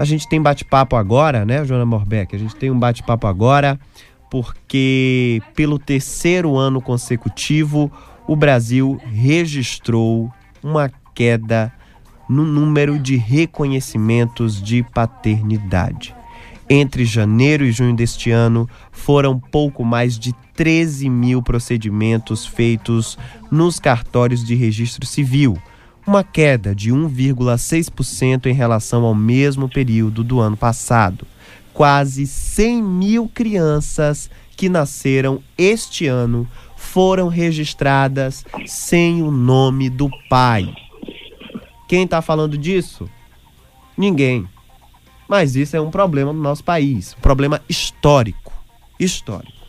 A gente tem bate-papo agora, né, Joana Morbeck? A gente tem um bate-papo agora porque pelo terceiro ano consecutivo o Brasil registrou uma queda no número de reconhecimentos de paternidade. Entre janeiro e junho deste ano, foram pouco mais de 13 mil procedimentos feitos nos cartórios de registro civil, uma queda de 1,6% em relação ao mesmo período do ano passado. Quase 100 mil crianças que nasceram este ano foram registradas sem o nome do pai. Quem está falando disso? Ninguém. Mas isso é um problema no nosso país, um problema histórico. Histórico.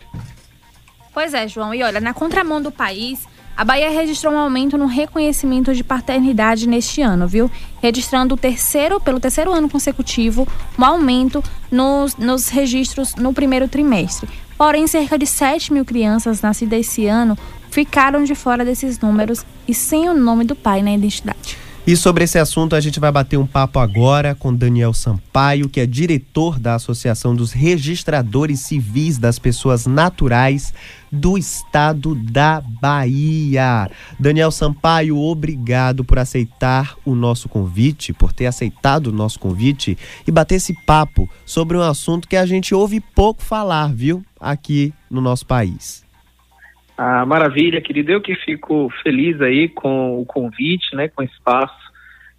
Pois é, João. E olha, na contramão do país, a Bahia registrou um aumento no reconhecimento de paternidade neste ano, viu? Registrando o terceiro, pelo terceiro ano consecutivo, um aumento nos, nos registros no primeiro trimestre. Porém, cerca de 7 mil crianças nascidas esse ano ficaram de fora desses números e sem o nome do pai na identidade. E sobre esse assunto a gente vai bater um papo agora com Daniel Sampaio, que é diretor da Associação dos Registradores Civis das Pessoas Naturais do Estado da Bahia. Daniel Sampaio, obrigado por aceitar o nosso convite, por ter aceitado o nosso convite e bater esse papo sobre um assunto que a gente ouve pouco falar, viu, aqui no nosso país. Ah, maravilha, querido. Eu que fico feliz aí com o convite, né, com o espaço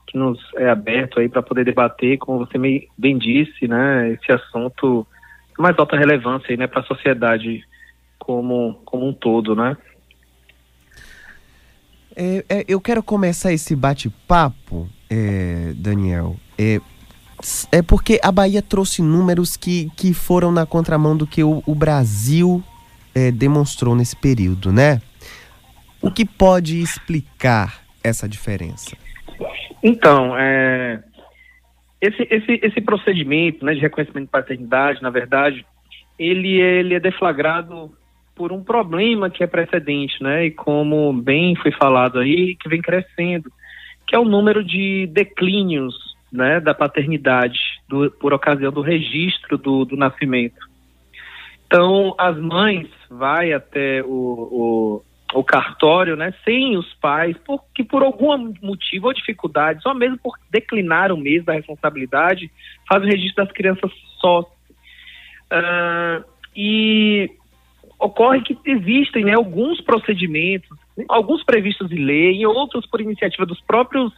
que nos é aberto aí para poder debater, como você bem disse, né, esse assunto de mais alta relevância aí, né, para a sociedade como, como um todo, né. É, é, eu quero começar esse bate-papo, é, Daniel, é, é porque a Bahia trouxe números que, que foram na contramão do que o, o Brasil é, demonstrou nesse período, né? O que pode explicar essa diferença? Então, é, esse, esse, esse procedimento né, de reconhecimento de paternidade, na verdade, ele, ele é deflagrado por um problema que é precedente, né? E como bem foi falado aí, que vem crescendo, que é o número de declínios né, da paternidade do, por ocasião do registro do, do nascimento. Então, as mães vai até o, o, o, cartório, né, sem os pais, porque por algum motivo ou dificuldade, só mesmo por declinar o mês da responsabilidade, faz o registro das crianças só. Uh, e ocorre que existem né, alguns procedimentos, alguns previstos em lei e outros por iniciativa dos próprios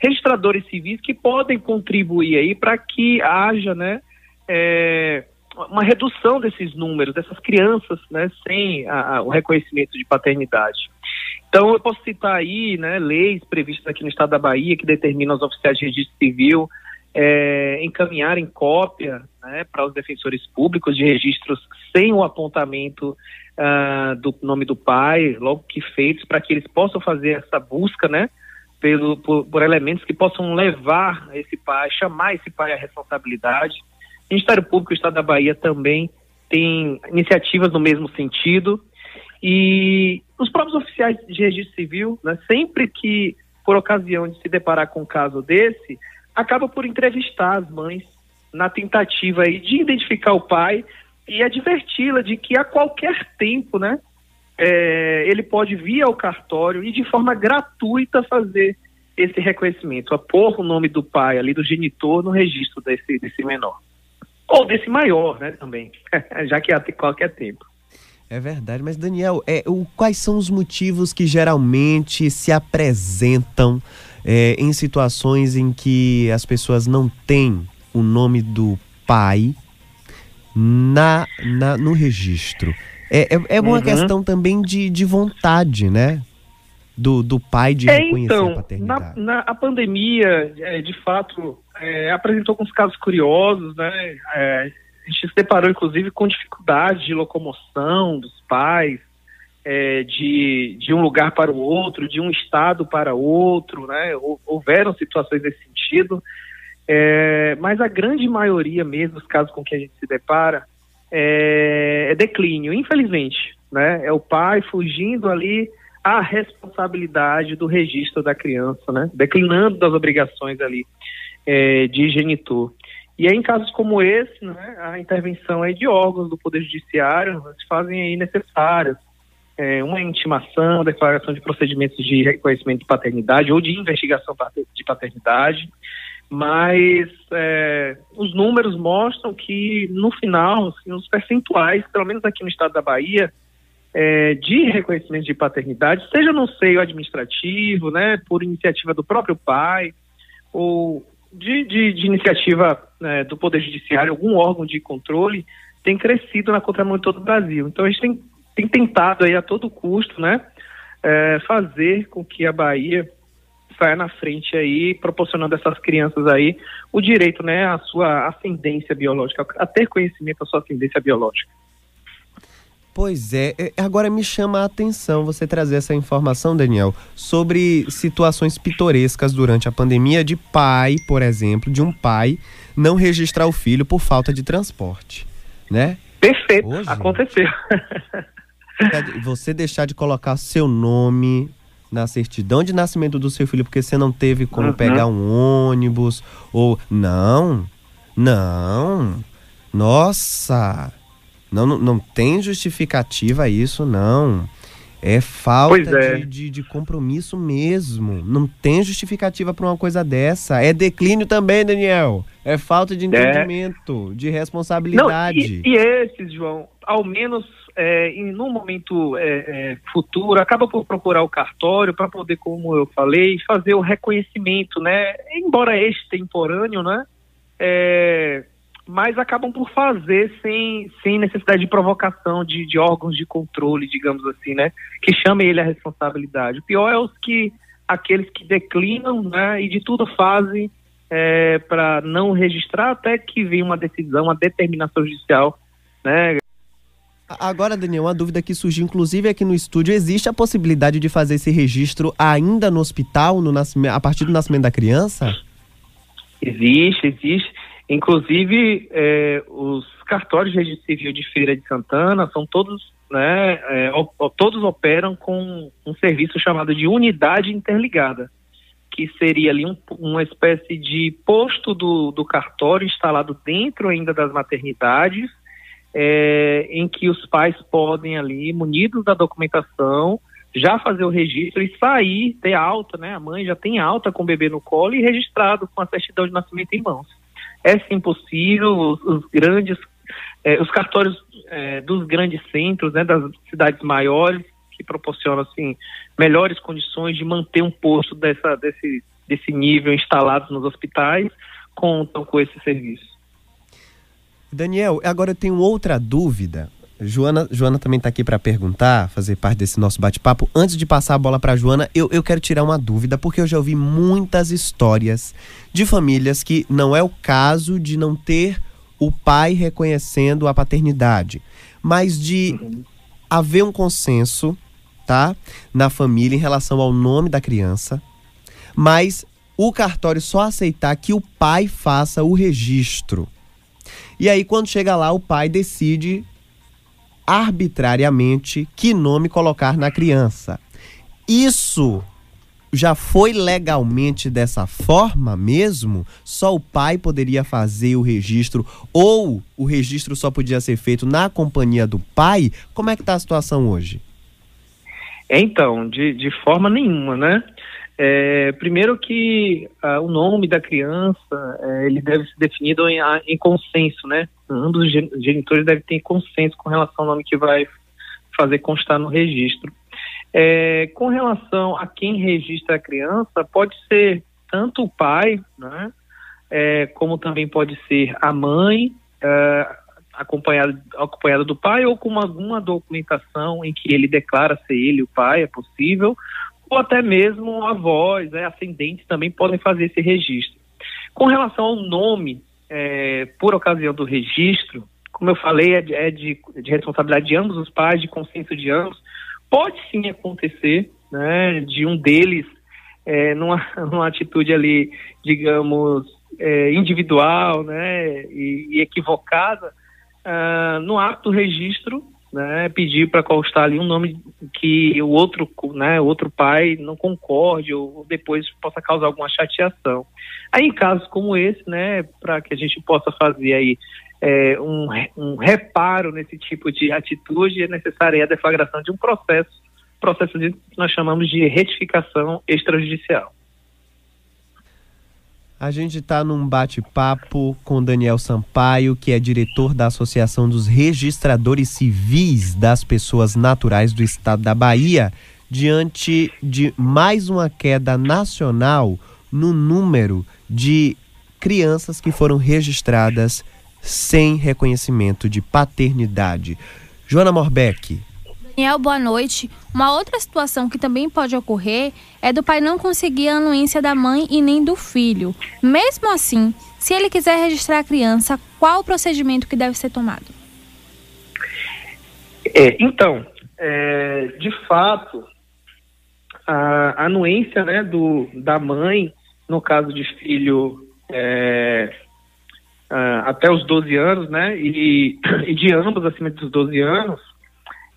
registradores civis que podem contribuir aí para que haja, né, é, uma redução desses números, dessas crianças, né, sem a, a, o reconhecimento de paternidade. Então, eu posso citar aí, né, leis previstas aqui no estado da Bahia que determinam aos oficiais de registro civil é, encaminharem cópia né, para os defensores públicos de registros sem o apontamento uh, do nome do pai, logo que feitos, para que eles possam fazer essa busca, né, pelo, por, por elementos que possam levar esse pai, chamar esse pai à responsabilidade. O Ministério Público do Estado da Bahia também tem iniciativas no mesmo sentido. E os próprios oficiais de registro civil, né, sempre que por ocasião de se deparar com um caso desse, acaba por entrevistar as mães na tentativa aí de identificar o pai e adverti-la de que a qualquer tempo, né, é, ele pode vir ao cartório e de forma gratuita fazer esse reconhecimento, a pôr o nome do pai ali, do genitor, no registro desse, desse menor. Ou desse maior, né, também, já que há qualquer tempo. É verdade, mas Daniel, é, o, quais são os motivos que geralmente se apresentam é, em situações em que as pessoas não têm o nome do pai na, na no registro? É, é, é uma uhum. questão também de, de vontade, né? Do, do pai de é, reconhecer então, a paternidade. Na, na a pandemia, é, de fato, é, apresentou alguns casos curiosos, né? É, a gente se deparou, inclusive, com dificuldade de locomoção dos pais, é, de, de um lugar para o outro, de um estado para outro, né? Houveram situações nesse sentido, é, mas a grande maioria mesmo dos casos com que a gente se depara é, é declínio, infelizmente, né? É o pai fugindo ali a responsabilidade do registro da criança, né? Declinando das obrigações ali é, de genitor. E aí, em casos como esse, né, a intervenção é de órgãos do Poder Judiciário se fazem aí necessárias. É, uma intimação, declaração de procedimentos de reconhecimento de paternidade ou de investigação de paternidade, mas é, os números mostram que, no final, assim, os percentuais, pelo menos aqui no estado da Bahia, é, de reconhecimento de paternidade, seja no seio administrativo, né, por iniciativa do próprio pai, ou de, de, de iniciativa né, do Poder Judiciário, algum órgão de controle, tem crescido na contramão de todo o Brasil. Então a gente tem, tem tentado aí a todo custo, né, é, fazer com que a Bahia saia na frente aí, proporcionando a essas crianças aí o direito, né, à sua ascendência biológica, a ter conhecimento da sua ascendência biológica. Pois é, é, agora me chama a atenção você trazer essa informação, Daniel, sobre situações pitorescas durante a pandemia de pai, por exemplo, de um pai não registrar o filho por falta de transporte, né? Perfeito, Hoje, aconteceu. Você deixar de colocar seu nome na certidão de nascimento do seu filho porque você não teve como uhum. pegar um ônibus ou não, não. Nossa, não, não, não tem justificativa isso, não. É falta é. De, de, de, compromisso mesmo. Não tem justificativa para uma coisa dessa. É declínio também, Daniel. É falta de é. entendimento, é. de responsabilidade. Não, e, e esses, João, ao menos é, em num momento é, é, futuro, acaba por procurar o cartório para poder, como eu falei, fazer o reconhecimento, né? Embora extemporâneo, né? É, mas acabam por fazer sem, sem necessidade de provocação de, de órgãos de controle, digamos assim, né? Que chamem ele à responsabilidade. O pior é os que aqueles que declinam, né? E de tudo fazem é, para não registrar até que venha uma decisão, uma determinação judicial, né? Agora, Daniel, uma dúvida que surgiu, inclusive aqui no estúdio, existe a possibilidade de fazer esse registro ainda no hospital, no nascimento, a partir do nascimento da criança? Existe, existe. Inclusive, é, os cartórios de registro civil de Feira de Santana são todos, né, é, todos operam com um serviço chamado de unidade interligada, que seria ali um, uma espécie de posto do, do cartório instalado dentro ainda das maternidades, é, em que os pais podem ali, munidos da documentação, já fazer o registro e sair, ter alta, né? A mãe já tem alta com o bebê no colo e registrado com a certidão de nascimento em mãos é sim possível, os, os grandes, é, os cartórios é, dos grandes centros, né, das cidades maiores, que proporcionam assim, melhores condições de manter um posto dessa, desse, desse nível instalado nos hospitais, contam com esse serviço. Daniel, agora eu tenho outra dúvida. Joana, Joana também está aqui para perguntar, fazer parte desse nosso bate-papo. Antes de passar a bola para Joana, eu, eu quero tirar uma dúvida, porque eu já ouvi muitas histórias de famílias que não é o caso de não ter o pai reconhecendo a paternidade, mas de uhum. haver um consenso, tá, na família em relação ao nome da criança, mas o cartório só aceitar que o pai faça o registro. E aí, quando chega lá, o pai decide arbitrariamente que nome colocar na criança. Isso já foi legalmente dessa forma mesmo? Só o pai poderia fazer o registro ou o registro só podia ser feito na companhia do pai? Como é que está a situação hoje? Então, de, de forma nenhuma, né? É, primeiro que uh, o nome da criança é, ele deve ser definido em, em consenso, né? Ambos os genitores devem ter consenso com relação ao nome que vai fazer constar no registro. É, com relação a quem registra a criança, pode ser tanto o pai, né? É, como também pode ser a mãe, é, acompanhada, acompanhada do pai, ou com alguma documentação em que ele declara ser ele o pai, é possível, ou até mesmo avós, né, ascendentes também podem fazer esse registro. Com relação ao nome, é, por ocasião do registro, como eu falei, é, de, é de, de, responsabilidade de ambos os pais, de consenso de ambos. Pode sim acontecer, né, de um deles, é, numa, numa atitude ali, digamos, é, individual, né, e, e equivocada, uh, no ato do registro, né, pedir para constar ali um nome que o outro, né, outro pai não concorde ou depois possa causar alguma chateação. Aí em casos como esse, né, para que a gente possa fazer aí é, um, um reparo nesse tipo de atitude, é necessária a deflagração de um processo, processo que nós chamamos de retificação extrajudicial. A gente está num bate-papo com Daniel Sampaio, que é diretor da Associação dos Registradores Civis das Pessoas Naturais do Estado da Bahia, diante de mais uma queda nacional no número de crianças que foram registradas sem reconhecimento de paternidade. Joana Morbeck, Daniel, boa noite. Uma outra situação que também pode ocorrer é do pai não conseguir a anuência da mãe e nem do filho. Mesmo assim, se ele quiser registrar a criança, qual o procedimento que deve ser tomado? É, então, é, de fato, a anuência né, do, da mãe, no caso de filho é, até os 12 anos, né, e, e de ambos acima dos 12 anos,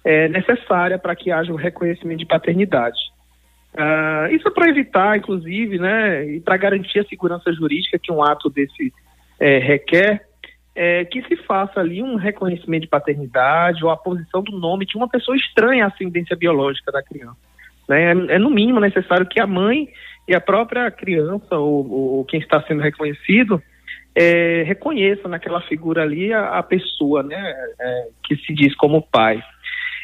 é, necessária para que haja o reconhecimento de paternidade. Uh, isso é para evitar, inclusive, né, e para garantir a segurança jurídica que um ato desse é, requer, é, que se faça ali um reconhecimento de paternidade ou a posição do nome de uma pessoa estranha à ascendência biológica da criança. Né? É, é, no mínimo necessário que a mãe e a própria criança ou, ou quem está sendo reconhecido é, reconheça naquela figura ali a, a pessoa né, é, que se diz como pai.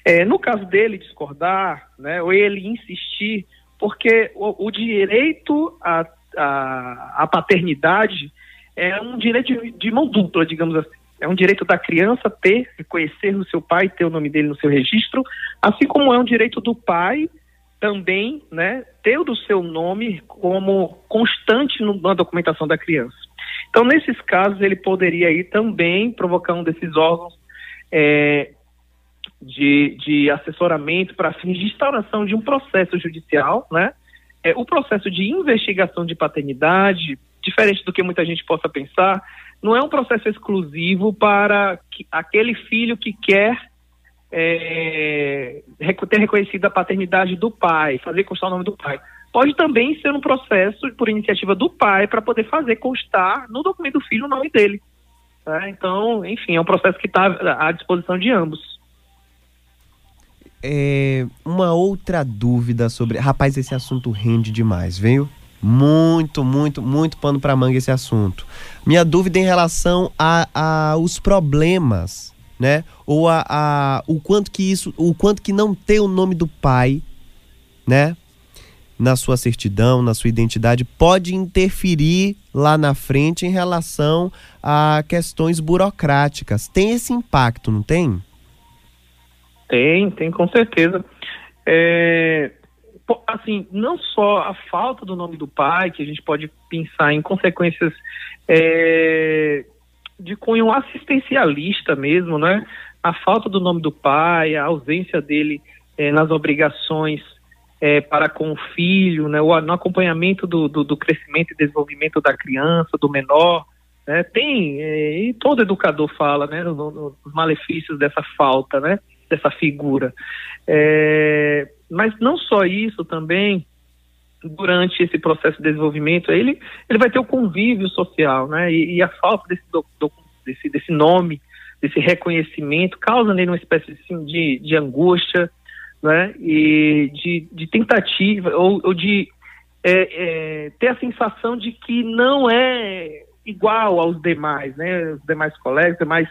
É, no caso dele discordar, né, ou ele insistir, porque o, o direito à, à, à, paternidade é um direito de, de, mão dupla, digamos assim. É um direito da criança ter, conhecer o seu pai, ter o nome dele no seu registro, assim como é um direito do pai também, né, ter o seu nome como constante na documentação da criança. Então, nesses casos, ele poderia aí também provocar um desses órgãos é, de, de assessoramento para fins de instauração de um processo judicial, né? É, o processo de investigação de paternidade, diferente do que muita gente possa pensar, não é um processo exclusivo para que, aquele filho que quer é, ter reconhecido a paternidade do pai, fazer constar o nome do pai. Pode também ser um processo por iniciativa do pai para poder fazer constar no documento do filho o nome dele. Tá? Então, enfim, é um processo que está à disposição de ambos é, uma outra dúvida sobre. Rapaz, esse assunto rende demais, veio? Muito, muito, muito pano para manga esse assunto. Minha dúvida em relação a, a os problemas, né? Ou a, a, o quanto que isso, o quanto que não ter o nome do pai, né? Na sua certidão, na sua identidade, pode interferir lá na frente em relação a questões burocráticas. Tem esse impacto, não tem? Tem, tem com certeza. É, assim, não só a falta do nome do pai, que a gente pode pensar em consequências é, de cunho assistencialista mesmo, né? A falta do nome do pai, a ausência dele é, nas obrigações é, para com o filho, né? O, no acompanhamento do, do, do, crescimento e desenvolvimento da criança, do menor, né? Tem, é, e todo educador fala, né? Nos malefícios dessa falta, né? Dessa figura. É, mas não só isso também, durante esse processo de desenvolvimento, ele, ele vai ter o convívio social, né? E, e a falta desse, do, do, desse, desse nome, desse reconhecimento, causa nele uma espécie assim, de, de angústia, né? E de, de tentativa, ou, ou de é, é, ter a sensação de que não é igual aos demais, né? Os demais colegas, demais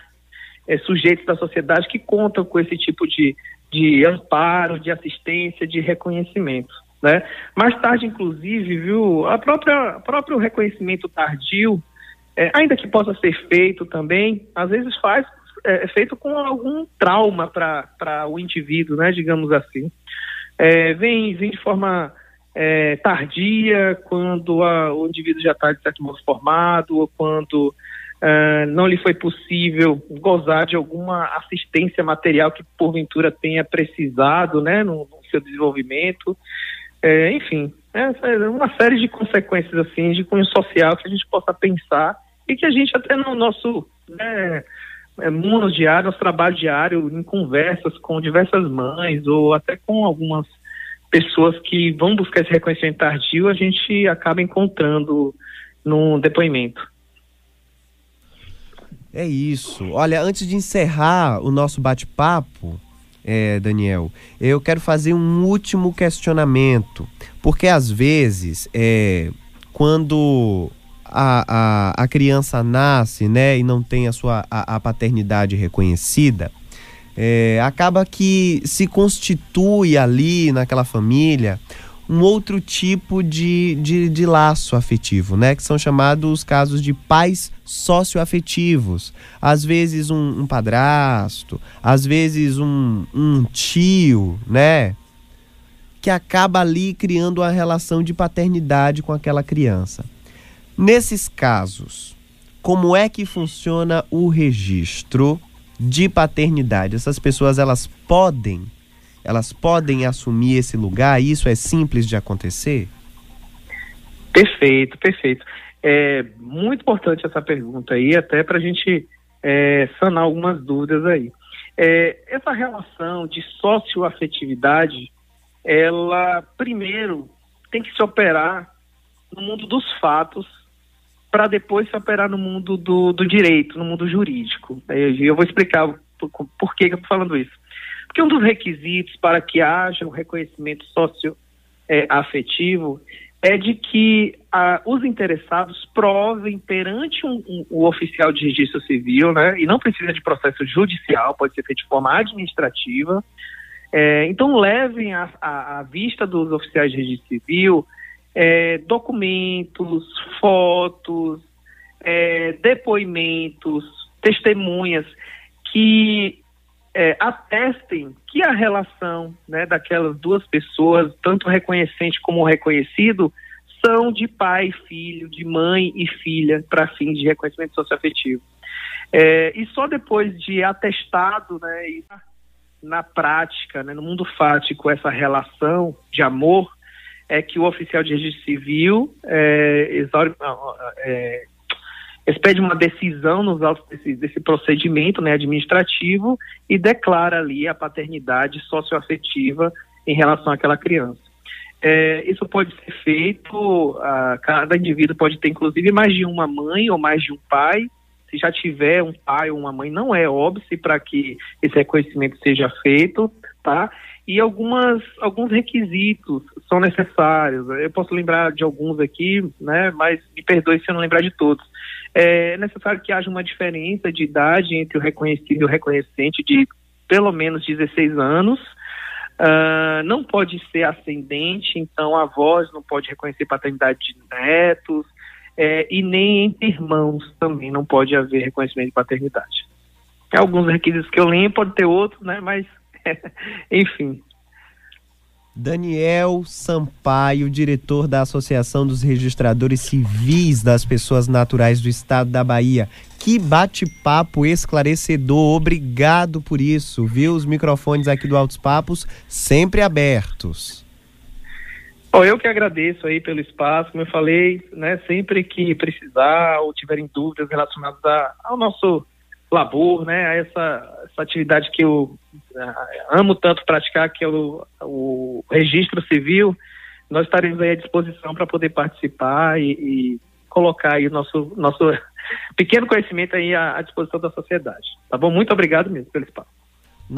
é, sujeitos da sociedade que contam com esse tipo de, de amparo, de assistência, de reconhecimento. Né? Mais tarde, inclusive, viu, a própria próprio reconhecimento tardio, é, ainda que possa ser feito também, às vezes faz é, é feito com algum trauma para o indivíduo, né, digamos assim. É, vem, vem de forma é, tardia, quando a, o indivíduo já está, de certo modo, formado, ou quando uh, não lhe foi possível gozar de alguma assistência material que porventura tenha precisado né, no, no seu desenvolvimento. É, enfim, é uma série de consequências assim de cunho social que a gente possa pensar e que a gente até no nosso né, é, no diário, nosso trabalho diário, em conversas com diversas mães ou até com algumas pessoas que vão buscar esse reconhecimento tardio, a gente acaba encontrando no depoimento. É isso. Olha, antes de encerrar o nosso bate-papo, é, Daniel, eu quero fazer um último questionamento. Porque às vezes, é, quando a, a, a criança nasce né, e não tem a sua a, a paternidade reconhecida, é, acaba que se constitui ali naquela família um outro tipo de, de, de, laço afetivo, né? Que são chamados casos de pais socioafetivos. Às vezes um, um padrasto, às vezes um, um tio, né? Que acaba ali criando uma relação de paternidade com aquela criança. Nesses casos, como é que funciona o registro de paternidade? Essas pessoas elas podem elas podem assumir esse lugar? Isso é simples de acontecer? Perfeito, perfeito. É muito importante essa pergunta aí, até para a gente é, sanar algumas dúvidas aí. É, essa relação de socioafetividade, ela primeiro tem que se operar no mundo dos fatos para depois se operar no mundo do, do direito, no mundo jurídico. Eu vou explicar por, por que, que eu estou falando isso. Porque um dos requisitos para que haja um reconhecimento socioafetivo é de que ah, os interessados provem perante um, um, o oficial de registro civil, né, e não precisa de processo judicial, pode ser feito de forma administrativa. É, então, levem à vista dos oficiais de registro civil é, documentos, fotos, é, depoimentos, testemunhas que é, atestem que a relação né, daquelas duas pessoas, tanto reconhecente como reconhecido, são de pai e filho, de mãe e filha, para fins de reconhecimento socioafetivo. É, e só depois de atestado, né, e na prática, né, no mundo fático, essa relação de amor, é que o oficial de registro civil é, exaure, é, expede uma decisão nos autos desse, desse procedimento né, administrativo e declara ali a paternidade socioafetiva em relação àquela criança. É, isso pode ser feito, a, cada indivíduo pode ter inclusive mais de uma mãe ou mais de um pai. Se já tiver um pai ou uma mãe, não é óbvio para que esse reconhecimento seja feito, tá? E algumas, alguns requisitos são necessários. Eu posso lembrar de alguns aqui, né? Mas me perdoe se eu não lembrar de todos é necessário que haja uma diferença de idade entre o reconhecido e o reconhecente de pelo menos 16 anos. Uh, não pode ser ascendente, então a não pode reconhecer paternidade de netos, é, e nem entre irmãos também não pode haver reconhecimento de paternidade. Alguns requisitos que eu lembro, pode ter outros, né? Mas, enfim. Daniel Sampaio, diretor da Associação dos Registradores Civis das Pessoas Naturais do Estado da Bahia. Que bate-papo esclarecedor, obrigado por isso, viu? Os microfones aqui do Altos Papos sempre abertos. Bom, eu que agradeço aí pelo espaço, como eu falei, né, sempre que precisar ou tiverem dúvidas relacionadas a, ao nosso labor, né, a essa, essa atividade que eu uh, amo tanto praticar, que é o, o registro civil, nós estaremos aí à disposição para poder participar e, e, colocar aí o nosso, nosso pequeno conhecimento aí à, à disposição da sociedade. Tá bom? Muito obrigado mesmo pelo espaço.